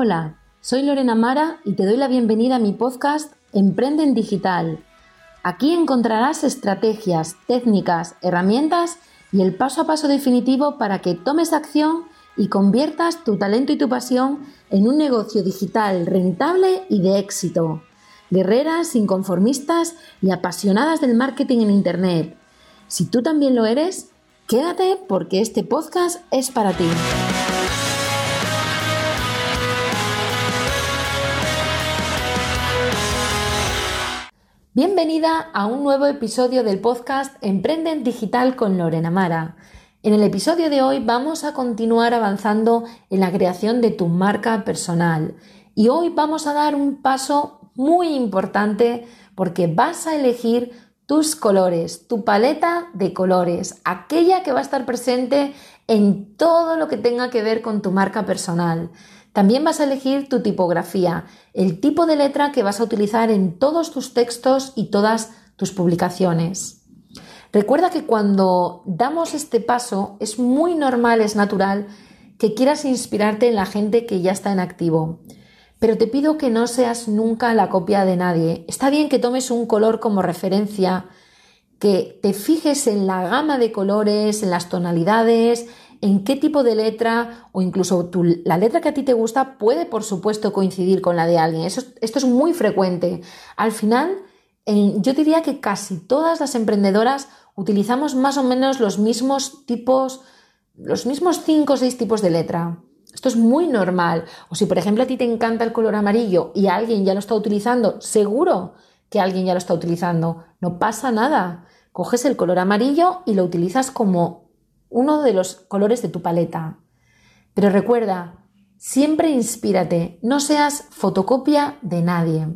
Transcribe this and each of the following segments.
Hola, soy Lorena Mara y te doy la bienvenida a mi podcast Emprende en Digital. Aquí encontrarás estrategias, técnicas, herramientas y el paso a paso definitivo para que tomes acción y conviertas tu talento y tu pasión en un negocio digital rentable y de éxito. Guerreras, inconformistas y apasionadas del marketing en Internet. Si tú también lo eres, quédate porque este podcast es para ti. Bienvenida a un nuevo episodio del podcast Emprende en Digital con Lorena Mara. En el episodio de hoy vamos a continuar avanzando en la creación de tu marca personal y hoy vamos a dar un paso muy importante porque vas a elegir tus colores, tu paleta de colores, aquella que va a estar presente en todo lo que tenga que ver con tu marca personal. También vas a elegir tu tipografía, el tipo de letra que vas a utilizar en todos tus textos y todas tus publicaciones. Recuerda que cuando damos este paso es muy normal, es natural que quieras inspirarte en la gente que ya está en activo. Pero te pido que no seas nunca la copia de nadie. Está bien que tomes un color como referencia, que te fijes en la gama de colores, en las tonalidades, en qué tipo de letra o incluso la letra que a ti te gusta puede, por supuesto, coincidir con la de alguien. esto es muy frecuente. Al final, yo diría que casi todas las emprendedoras utilizamos más o menos los mismos tipos, los mismos cinco o seis tipos de letra. Esto es muy normal. O si, por ejemplo, a ti te encanta el color amarillo y alguien ya lo está utilizando, seguro que alguien ya lo está utilizando. No pasa nada. Coges el color amarillo y lo utilizas como uno de los colores de tu paleta. Pero recuerda, siempre inspírate, no seas fotocopia de nadie.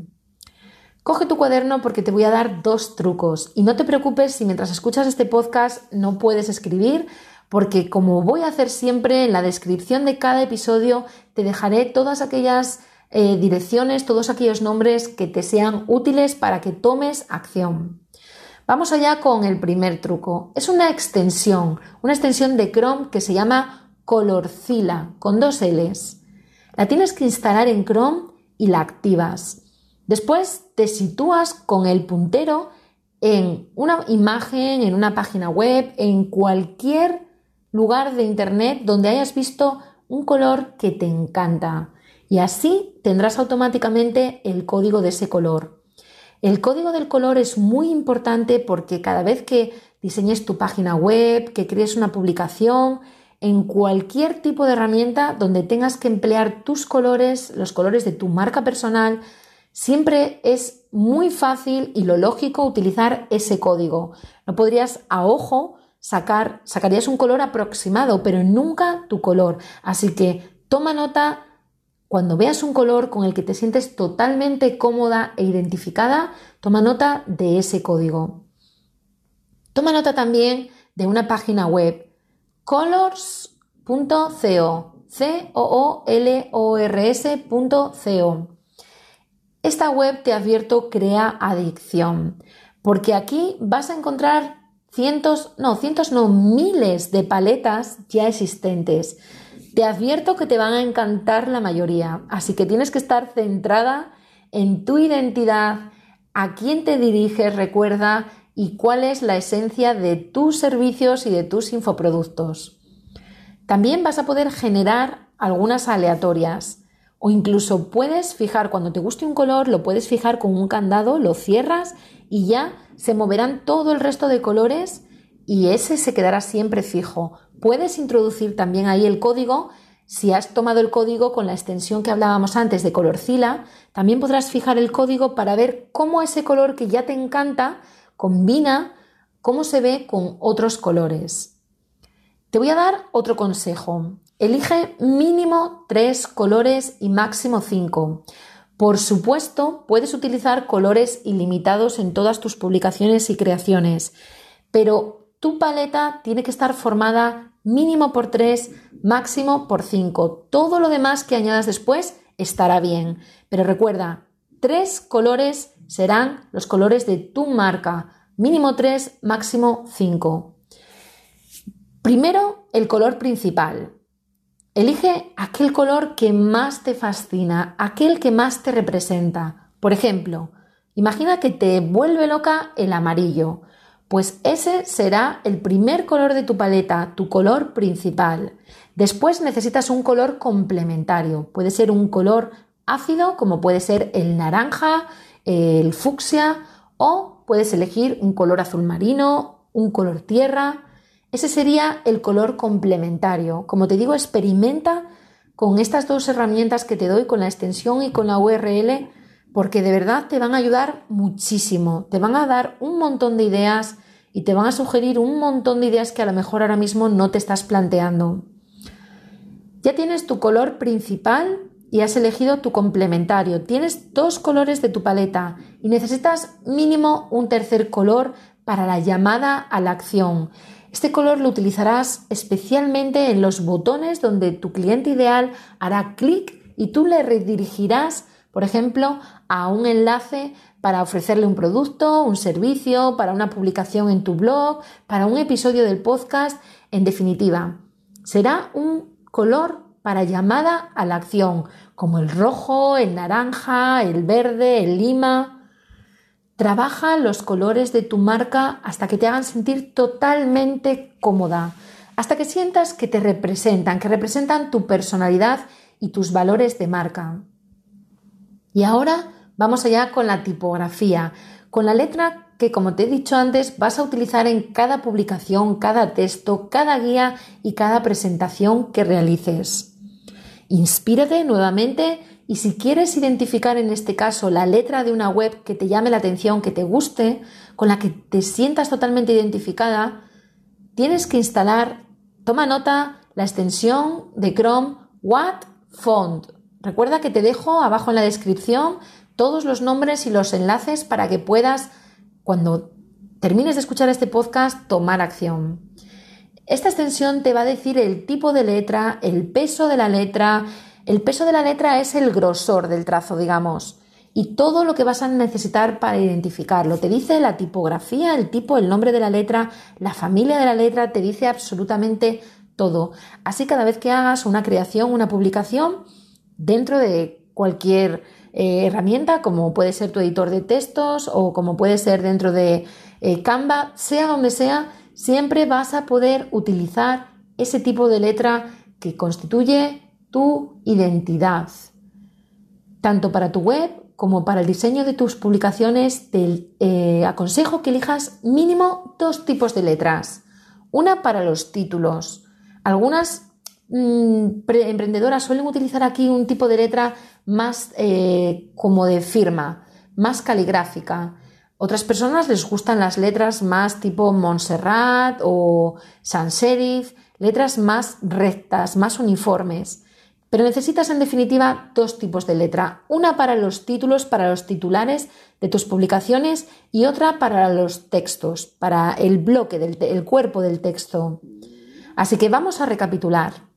Coge tu cuaderno porque te voy a dar dos trucos y no te preocupes si mientras escuchas este podcast no puedes escribir porque como voy a hacer siempre en la descripción de cada episodio te dejaré todas aquellas eh, direcciones, todos aquellos nombres que te sean útiles para que tomes acción. Vamos allá con el primer truco. Es una extensión, una extensión de Chrome que se llama Colorcila con dos L's. La tienes que instalar en Chrome y la activas. Después te sitúas con el puntero en una imagen, en una página web, en cualquier lugar de Internet donde hayas visto un color que te encanta. Y así tendrás automáticamente el código de ese color. El código del color es muy importante porque cada vez que diseñes tu página web, que crees una publicación, en cualquier tipo de herramienta donde tengas que emplear tus colores, los colores de tu marca personal, siempre es muy fácil y lo lógico utilizar ese código. No podrías a ojo sacar, sacarías un color aproximado, pero nunca tu color. Así que toma nota cuando veas un color con el que te sientes totalmente cómoda e identificada, toma nota de ese código. Toma nota también de una página web, colors.co, c o o l o r. Esta web te advierto crea adicción, porque aquí vas a encontrar cientos, no, cientos no, miles de paletas ya existentes te advierto que te van a encantar la mayoría, así que tienes que estar centrada en tu identidad, a quién te diriges, recuerda, y cuál es la esencia de tus servicios y de tus infoproductos. También vas a poder generar algunas aleatorias o incluso puedes fijar cuando te guste un color, lo puedes fijar con un candado, lo cierras y ya se moverán todo el resto de colores y ese se quedará siempre fijo. Puedes introducir también ahí el código. Si has tomado el código con la extensión que hablábamos antes de Colorcila, también podrás fijar el código para ver cómo ese color que ya te encanta combina, cómo se ve con otros colores. Te voy a dar otro consejo. Elige mínimo tres colores y máximo cinco. Por supuesto, puedes utilizar colores ilimitados en todas tus publicaciones y creaciones, pero tu paleta tiene que estar formada mínimo por 3, máximo por 5. Todo lo demás que añadas después estará bien. Pero recuerda, tres colores serán los colores de tu marca. Mínimo 3, máximo 5. Primero, el color principal. Elige aquel color que más te fascina, aquel que más te representa. Por ejemplo, imagina que te vuelve loca el amarillo. Pues ese será el primer color de tu paleta, tu color principal. Después necesitas un color complementario. Puede ser un color ácido, como puede ser el naranja, el fucsia, o puedes elegir un color azul marino, un color tierra. Ese sería el color complementario. Como te digo, experimenta con estas dos herramientas que te doy, con la extensión y con la URL, porque de verdad te van a ayudar muchísimo. Te van a dar un montón de ideas y te van a sugerir un montón de ideas que a lo mejor ahora mismo no te estás planteando. Ya tienes tu color principal y has elegido tu complementario. Tienes dos colores de tu paleta y necesitas mínimo un tercer color para la llamada a la acción. Este color lo utilizarás especialmente en los botones donde tu cliente ideal hará clic y tú le redirigirás, por ejemplo, a un enlace para ofrecerle un producto, un servicio, para una publicación en tu blog, para un episodio del podcast, en definitiva. Será un color para llamada a la acción, como el rojo, el naranja, el verde, el lima. Trabaja los colores de tu marca hasta que te hagan sentir totalmente cómoda, hasta que sientas que te representan, que representan tu personalidad y tus valores de marca. Y ahora Vamos allá con la tipografía, con la letra que, como te he dicho antes, vas a utilizar en cada publicación, cada texto, cada guía y cada presentación que realices. Inspírate nuevamente y si quieres identificar en este caso la letra de una web que te llame la atención, que te guste, con la que te sientas totalmente identificada, tienes que instalar, toma nota, la extensión de Chrome What Font. Recuerda que te dejo abajo en la descripción todos los nombres y los enlaces para que puedas, cuando termines de escuchar este podcast, tomar acción. Esta extensión te va a decir el tipo de letra, el peso de la letra. El peso de la letra es el grosor del trazo, digamos, y todo lo que vas a necesitar para identificarlo. Te dice la tipografía, el tipo, el nombre de la letra, la familia de la letra, te dice absolutamente todo. Así cada vez que hagas una creación, una publicación, dentro de cualquier eh, herramienta, como puede ser tu editor de textos o como puede ser dentro de eh, Canva, sea donde sea, siempre vas a poder utilizar ese tipo de letra que constituye tu identidad. Tanto para tu web como para el diseño de tus publicaciones, te eh, aconsejo que elijas mínimo dos tipos de letras. Una para los títulos. Algunas Mm, emprendedoras suelen utilizar aquí un tipo de letra más eh, como de firma, más caligráfica. Otras personas les gustan las letras más tipo Montserrat o sans serif, letras más rectas, más uniformes. Pero necesitas en definitiva dos tipos de letra, una para los títulos, para los titulares de tus publicaciones y otra para los textos, para el bloque, del el cuerpo del texto. Así que vamos a recapitular.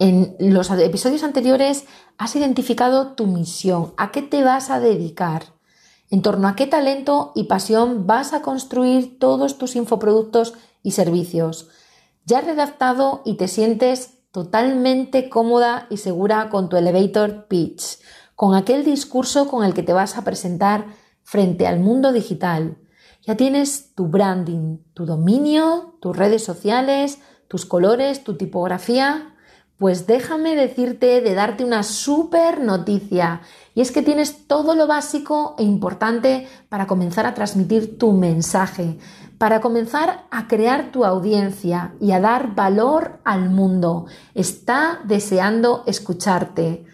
En los episodios anteriores has identificado tu misión, a qué te vas a dedicar, en torno a qué talento y pasión vas a construir todos tus infoproductos y servicios. Ya has redactado y te sientes totalmente cómoda y segura con tu elevator pitch, con aquel discurso con el que te vas a presentar frente al mundo digital. Ya tienes tu branding, tu dominio, tus redes sociales, tus colores, tu tipografía. Pues déjame decirte de darte una súper noticia. Y es que tienes todo lo básico e importante para comenzar a transmitir tu mensaje, para comenzar a crear tu audiencia y a dar valor al mundo. Está deseando escucharte.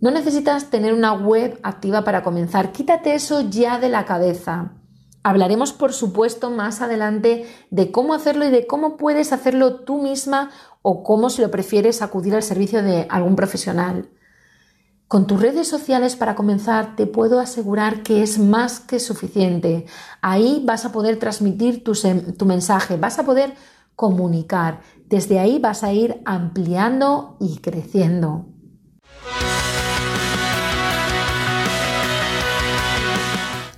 No necesitas tener una web activa para comenzar. Quítate eso ya de la cabeza. Hablaremos, por supuesto, más adelante de cómo hacerlo y de cómo puedes hacerlo tú misma o cómo, si lo prefieres, acudir al servicio de algún profesional. Con tus redes sociales para comenzar te puedo asegurar que es más que suficiente. Ahí vas a poder transmitir tu, mensaje, vas a poder comunicar. Desde ahí vas a ir ampliando y creciendo.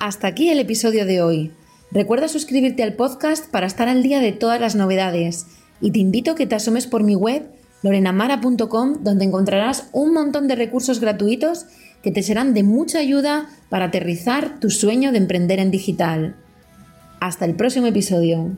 Hasta aquí el episodio de hoy. Recuerda suscribirte al podcast para estar al día de todas las novedades y te invito a que te asomes por mi web lorenamara.com donde encontrarás un montón de recursos gratuitos que te serán de mucha ayuda para aterrizar tu sueño de emprender en digital. Hasta el próximo episodio.